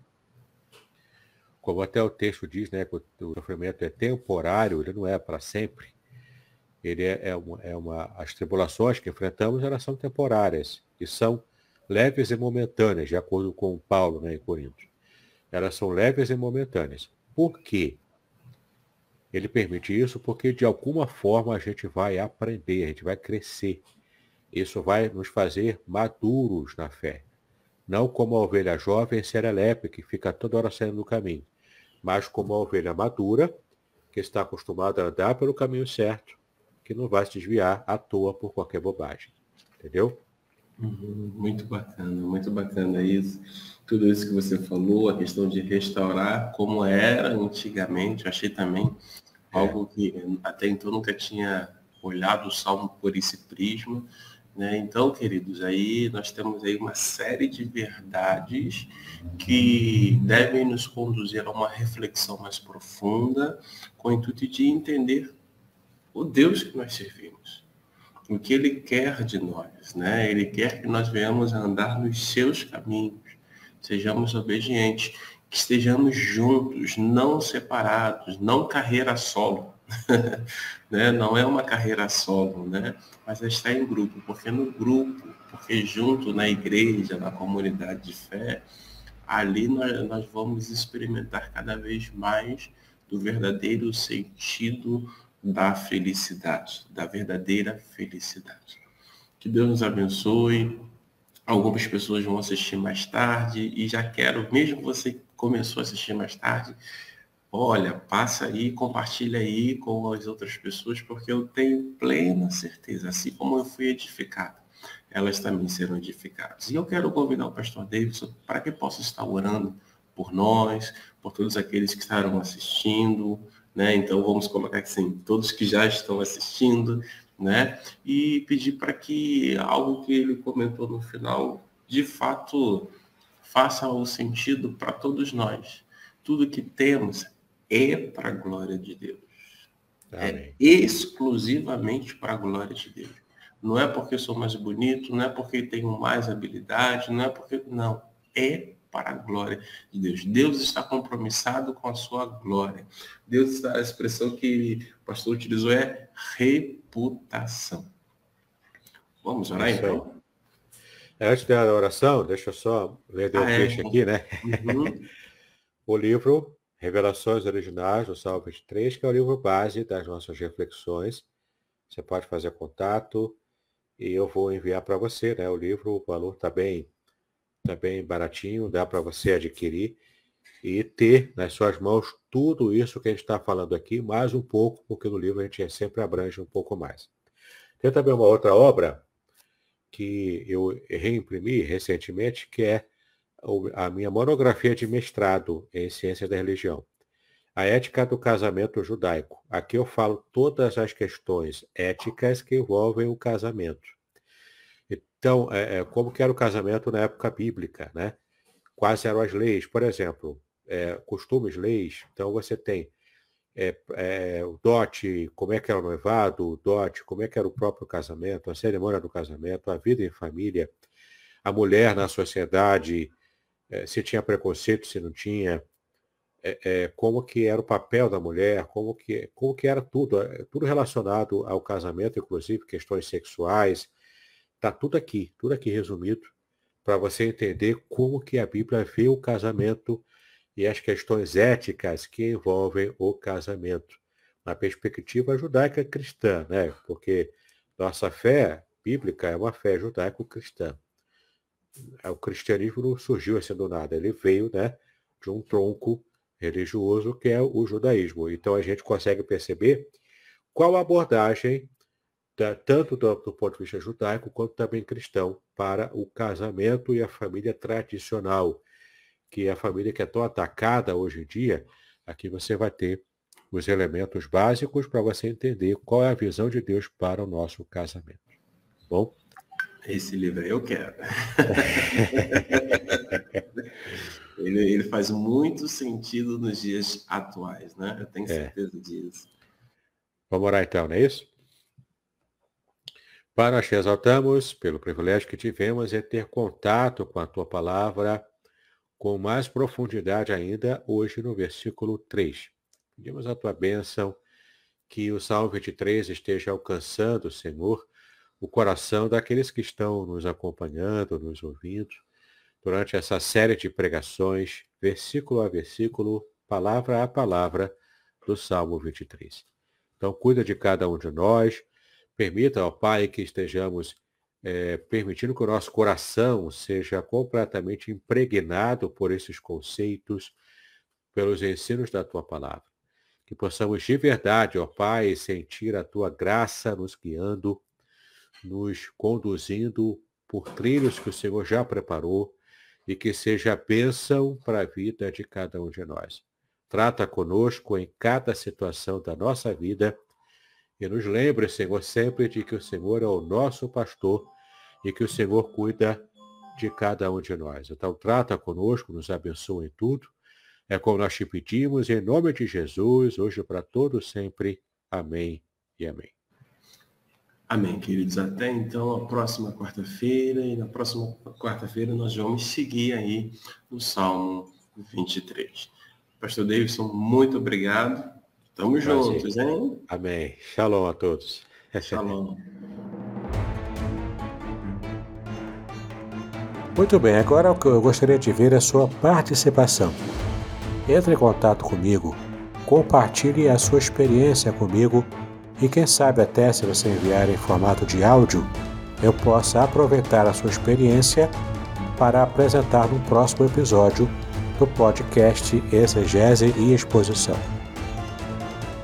como até o texto diz, né, que o sofrimento é temporário, ele não é para sempre. Ele é, é, uma, é uma. As tribulações que enfrentamos, elas são temporárias e são leves e momentâneas, de acordo com Paulo né, em Corinto. Elas são leves e momentâneas. Por quê? Ele permite isso porque de alguma forma a gente vai aprender, a gente vai crescer. Isso vai nos fazer maduros na fé. Não como a ovelha jovem serelepe, que fica toda hora saindo do caminho, mas como a ovelha madura, que está acostumada a andar pelo caminho certo, que não vai se desviar à toa por qualquer bobagem. Entendeu? Uhum, muito bacana, muito bacana isso. Tudo isso que você falou, a questão de restaurar como era antigamente, eu achei também é. algo que até então nunca tinha olhado o Salmo por esse prisma, né? Então, queridos, aí nós temos aí uma série de verdades que devem nos conduzir a uma reflexão mais profunda, com o intuito de entender o Deus que nós servimos, o que Ele quer de nós, né? Ele quer que nós venhamos a andar nos seus caminhos, sejamos obedientes, que estejamos juntos, não separados, não carreira solo. né? Não é uma carreira solo, né? Mas é estar em grupo, porque no grupo, porque junto na igreja, na comunidade de fé, ali nós, nós vamos experimentar cada vez mais do verdadeiro sentido da felicidade, da verdadeira felicidade. Que Deus nos abençoe. Algumas pessoas vão assistir mais tarde e já quero, mesmo você começou a assistir mais tarde, olha, passa aí, compartilha aí com as outras pessoas, porque eu tenho plena certeza, assim como eu fui edificado, elas também serão edificadas. E eu quero convidar o pastor Davidson para que possa estar orando por nós, por todos aqueles que estarão assistindo, né? Então vamos colocar assim, todos que já estão assistindo, né? E pedir para que algo que ele comentou no final, de fato, faça o sentido para todos nós. Tudo que temos é para a glória de Deus. É Amém. É exclusivamente para a glória de Deus. Não é porque sou mais bonito, não é porque tenho mais habilidade, não é porque. Não. É para a glória de Deus. Deus está compromissado com a sua glória. Deus está, a expressão que o pastor utilizou é reputação. Vamos orar então? Antes da oração, deixa eu só ler o ah, é? aqui, né? Uhum. o livro Revelações Originais do Salmo 23, que é o livro base das nossas reflexões. Você pode fazer contato e eu vou enviar para você, né? O livro, o valor está bem, tá bem baratinho, dá para você adquirir e ter nas suas mãos tudo isso que a gente está falando aqui, mais um pouco, porque no livro a gente sempre abrange um pouco mais. Tem também uma outra obra que eu reimprimi recentemente, que é a minha monografia de mestrado em ciência da religião. A ética do casamento judaico. Aqui eu falo todas as questões éticas que envolvem o casamento. Então, é, é, como que era o casamento na época bíblica, né? Quais eram as leis? Por exemplo, é, costumes, leis. Então, você tem é, é, o dote, como é que era o noivado, o dote, como é que era o próprio casamento, a cerimônia do casamento, a vida em família, a mulher na sociedade, é, se tinha preconceito, se não tinha, como que era o papel da mulher, como que, como que era tudo, tudo relacionado ao casamento, inclusive questões sexuais, está tudo aqui, tudo aqui resumido, para você entender como que a Bíblia vê o casamento e as questões éticas que envolvem o casamento, na perspectiva judaica cristã, né? Porque nossa fé bíblica é uma fé judaico-cristã. É, o cristianismo não surgiu assim do nada, ele veio né, de um tronco religioso que é o judaísmo. Então a gente consegue perceber qual a abordagem, da, tanto do, do, ponto de vista judaico quanto também cristão, para o casamento e a família tradicional, que é a família que é tão atacada hoje em dia. Aqui você vai ter os elementos básicos para você entender qual é a visão de Deus para o nosso casamento. Bom? Esse livro aí eu quero. ele, ele faz muito sentido nos dias atuais, né? Eu tenho é. certeza é. disso. Vamos orar então, não é isso? Nós te exaltamos pelo privilégio que tivemos em ter contato com a tua palavra com mais profundidade ainda hoje no versículo 3. Pedimos a tua bênção que o Salmo 23 esteja alcançando, Senhor, o coração daqueles que estão nos acompanhando, nos ouvindo, durante essa série de pregações, versículo a versículo, palavra a palavra, do Salmo 23. Então, cuida de cada um de nós, permita, ó Pai, que estejamos é, permitindo que o nosso coração seja completamente impregnado por esses conceitos, pelos ensinos da tua palavra. Que possamos de verdade, ó Pai, sentir a tua graça nos guiando, nos conduzindo por trilhos que o Senhor já preparou e que seja bênção para a vida de cada um de nós. Trata conosco em cada situação da nossa vida e nos lembre, Senhor, sempre de que o Senhor é o nosso pastor e que o Senhor cuida de cada um de nós. Então, trata conosco, nos abençoa em tudo. É como nós te pedimos, em nome de Jesus, hoje para todos sempre. Amém e amém. Amém, queridos. Até então a próxima quarta-feira. E na próxima quarta-feira nós vamos seguir aí no Salmo 23. Pastor Davidson, muito obrigado. Tamo juntos, hein? Amém. Shalom a todos. Shalom. Muito bem, agora o que eu gostaria de ver é a sua participação. Entre em contato comigo, compartilhe a sua experiência comigo e quem sabe até se você enviar em formato de áudio, eu possa aproveitar a sua experiência para apresentar no próximo episódio do podcast Exegese e Exposição.